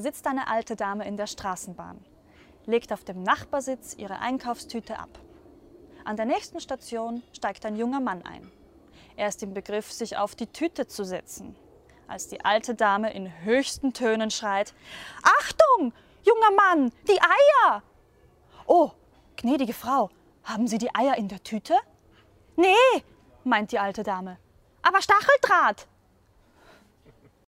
sitzt eine alte Dame in der Straßenbahn, legt auf dem Nachbarsitz ihre Einkaufstüte ab. An der nächsten Station steigt ein junger Mann ein. Er ist im Begriff, sich auf die Tüte zu setzen, als die alte Dame in höchsten Tönen schreit: Achtung, junger Mann, die Eier! Oh, gnädige Frau, haben Sie die Eier in der Tüte? Nee, meint die alte Dame. Aber Stacheldraht!